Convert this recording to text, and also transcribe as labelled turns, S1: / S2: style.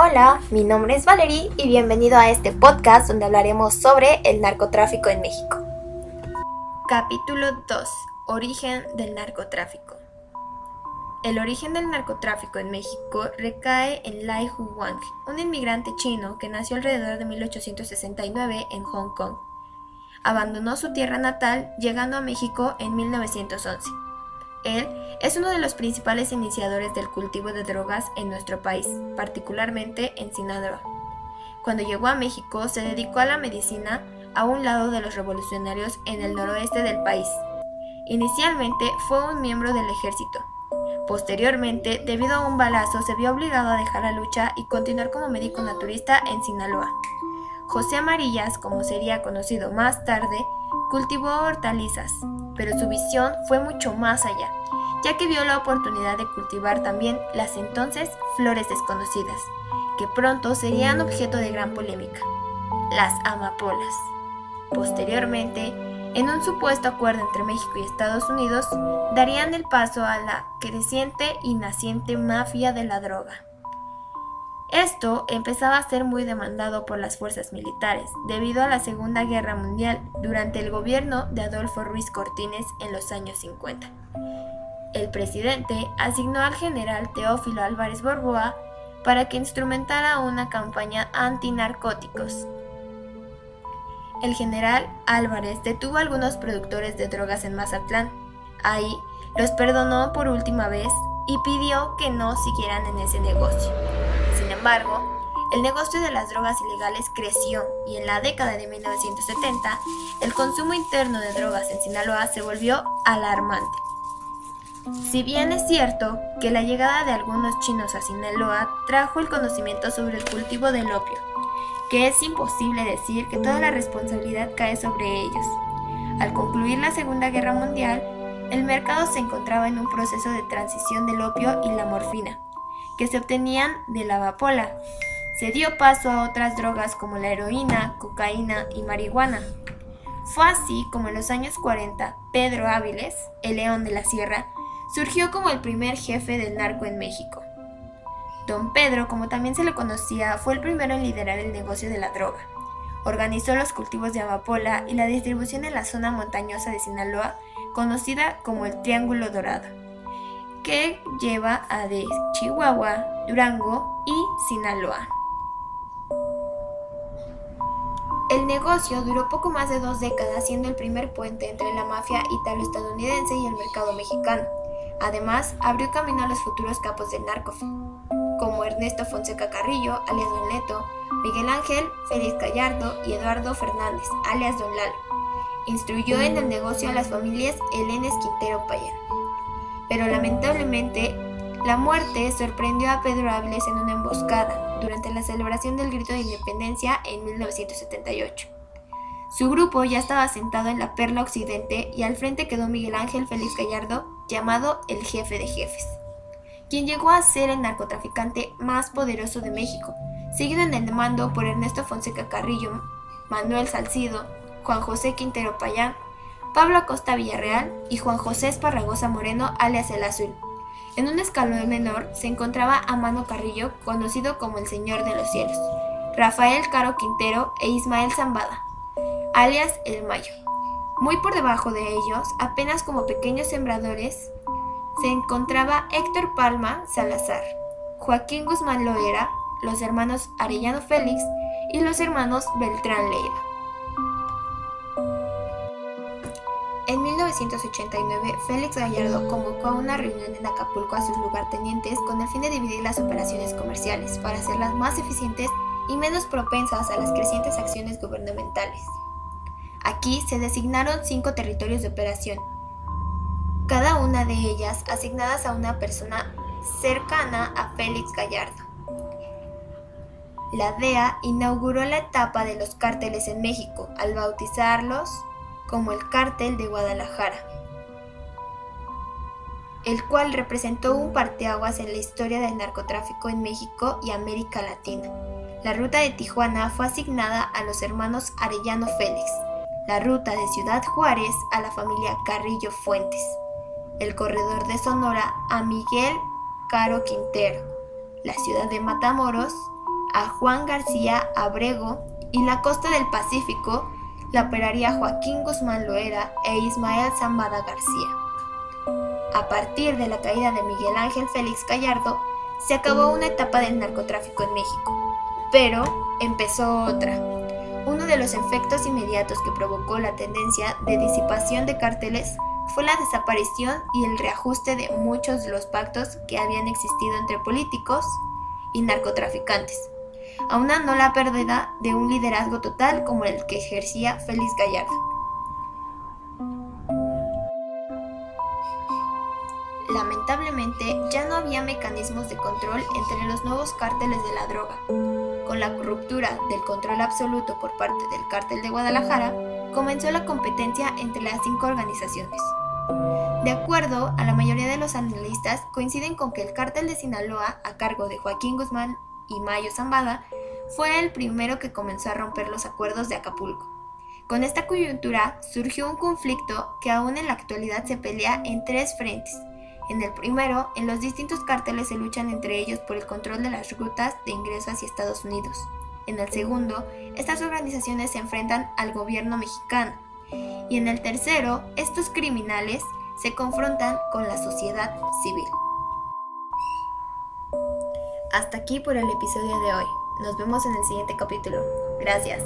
S1: Hola, mi nombre es Valerie y bienvenido a este podcast donde hablaremos sobre el narcotráfico en México. Capítulo 2. Origen del narcotráfico. El origen del narcotráfico en México recae en Lai Wang, un inmigrante chino que nació alrededor de 1869 en Hong Kong. Abandonó su tierra natal llegando a México en 1911. Él es uno de los principales iniciadores del cultivo de drogas en nuestro país, particularmente en Sinaloa. Cuando llegó a México se dedicó a la medicina a un lado de los revolucionarios en el noroeste del país. Inicialmente fue un miembro del ejército. Posteriormente, debido a un balazo, se vio obligado a dejar la lucha y continuar como médico naturista en Sinaloa. José Amarillas, como sería conocido más tarde, cultivó hortalizas, pero su visión fue mucho más allá, ya que vio la oportunidad de cultivar también las entonces flores desconocidas, que pronto serían objeto de gran polémica, las amapolas. Posteriormente, en un supuesto acuerdo entre México y Estados Unidos, darían el paso a la creciente y naciente mafia de la droga. Esto empezaba a ser muy demandado por las fuerzas militares debido a la Segunda Guerra Mundial durante el gobierno de Adolfo Ruiz Cortines en los años 50. El presidente asignó al general Teófilo Álvarez Borboa para que instrumentara una campaña antinarcóticos. El general Álvarez detuvo a algunos productores de drogas en Mazatlán. Ahí los perdonó por última vez y pidió que no siguieran en ese negocio. Embargo, el negocio de las drogas ilegales creció y en la década de 1970 el consumo interno de drogas en Sinaloa se volvió alarmante. Si bien es cierto que la llegada de algunos chinos a Sinaloa trajo el conocimiento sobre el cultivo del opio, que es imposible decir que toda la responsabilidad cae sobre ellos. Al concluir la Segunda Guerra Mundial, el mercado se encontraba en un proceso de transición del opio y la morfina, que se obtenían de la vapola. Se dio paso a otras drogas como la heroína, cocaína y marihuana. Fue así como en los años 40, Pedro Áviles, el león de la sierra, surgió como el primer jefe del narco en México. Don Pedro, como también se le conocía, fue el primero en liderar el negocio de la droga. Organizó los cultivos de amapola y la distribución en la zona montañosa de Sinaloa conocida como el Triángulo Dorado, que lleva a de Chihuahua, Durango y Sinaloa. El negocio duró poco más de dos décadas siendo el primer puente entre la mafia italo-estadounidense y el mercado mexicano. Además, abrió camino a los futuros capos del narco, como Ernesto Fonseca Carrillo, alias Don Leto, Miguel Ángel, Félix Gallardo y Eduardo Fernández, alias Don Lalo instruyó en el negocio a las familias Helenes Quintero Payán. Pero lamentablemente, la muerte sorprendió a Pedro Áviles en una emboscada durante la celebración del grito de independencia en 1978. Su grupo ya estaba sentado en la Perla Occidente y al frente quedó Miguel Ángel Félix Gallardo, llamado el jefe de jefes, quien llegó a ser el narcotraficante más poderoso de México, seguido en el mando por Ernesto Fonseca Carrillo, Manuel Salcido, Juan José Quintero Payán, Pablo Acosta Villarreal y Juan José Esparragosa Moreno, alias El Azul. En un escalón menor se encontraba Amano Carrillo, conocido como el Señor de los Cielos, Rafael Caro Quintero e Ismael Zambada, alias El Mayo. Muy por debajo de ellos, apenas como pequeños sembradores, se encontraba Héctor Palma Salazar, Joaquín Guzmán Loera, los hermanos Arellano Félix y los hermanos Beltrán Leiva. En 1989, Félix Gallardo convocó a una reunión en Acapulco a sus lugartenientes con el fin de dividir las operaciones comerciales para hacerlas más eficientes y menos propensas a las crecientes acciones gubernamentales. Aquí se designaron cinco territorios de operación, cada una de ellas asignadas a una persona cercana a Félix Gallardo. La DEA inauguró la etapa de los cárteles en México al bautizarlos como el Cártel de Guadalajara, el cual representó un parteaguas en la historia del narcotráfico en México y América Latina. La ruta de Tijuana fue asignada a los hermanos Arellano Félix, la ruta de Ciudad Juárez a la familia Carrillo Fuentes, el corredor de Sonora a Miguel Caro Quintero, la ciudad de Matamoros a Juan García Abrego y la costa del Pacífico la operaría Joaquín Guzmán Loera e Ismael Zambada García. A partir de la caída de Miguel Ángel Félix Gallardo, se acabó una etapa del narcotráfico en México, pero empezó otra. Uno de los efectos inmediatos que provocó la tendencia de disipación de cárteles fue la desaparición y el reajuste de muchos de los pactos que habían existido entre políticos y narcotraficantes aunando la pérdida de un liderazgo total como el que ejercía Félix Gallardo. Lamentablemente ya no había mecanismos de control entre los nuevos cárteles de la droga. Con la ruptura del control absoluto por parte del cártel de Guadalajara, comenzó la competencia entre las cinco organizaciones. De acuerdo a la mayoría de los analistas, coinciden con que el cártel de Sinaloa, a cargo de Joaquín Guzmán y Mayo Zambada, fue el primero que comenzó a romper los acuerdos de Acapulco. Con esta coyuntura surgió un conflicto que aún en la actualidad se pelea en tres frentes. En el primero, en los distintos cárteles se luchan entre ellos por el control de las rutas de ingreso hacia Estados Unidos. En el segundo, estas organizaciones se enfrentan al gobierno mexicano. Y en el tercero, estos criminales se confrontan con la sociedad civil. Hasta aquí por el episodio de hoy. Nos vemos en el siguiente capítulo. Gracias.